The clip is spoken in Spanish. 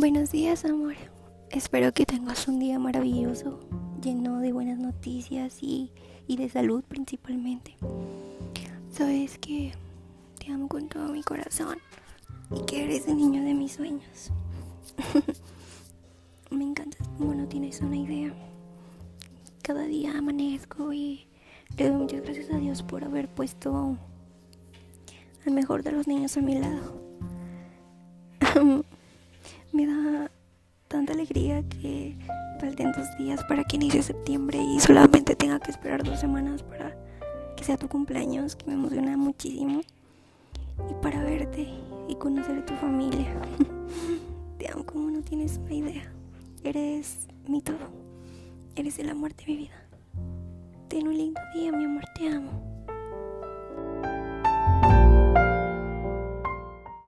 Buenos días, amor. Espero que tengas un día maravilloso, lleno de buenas noticias y, de salud principalmente. Sabes que te amo con todo mi corazón y que eres el niño de mis sueños. Me encanta como no tienes una idea. Cada día amanezco y le doy muchas gracias a Dios por haber puesto al mejor de los niños a mi lado. Me da tanta alegría que falten dos días para que inicie septiembre y solamente tenga que esperar dos semanas para que sea tu cumpleaños, que me emociona muchísimo. Y para verte y conocer a tu familia. Te amo como no tienes una idea. Eres mi todo. Eres el amor de mi vida. Ten un lindo día, mi amor, te amo.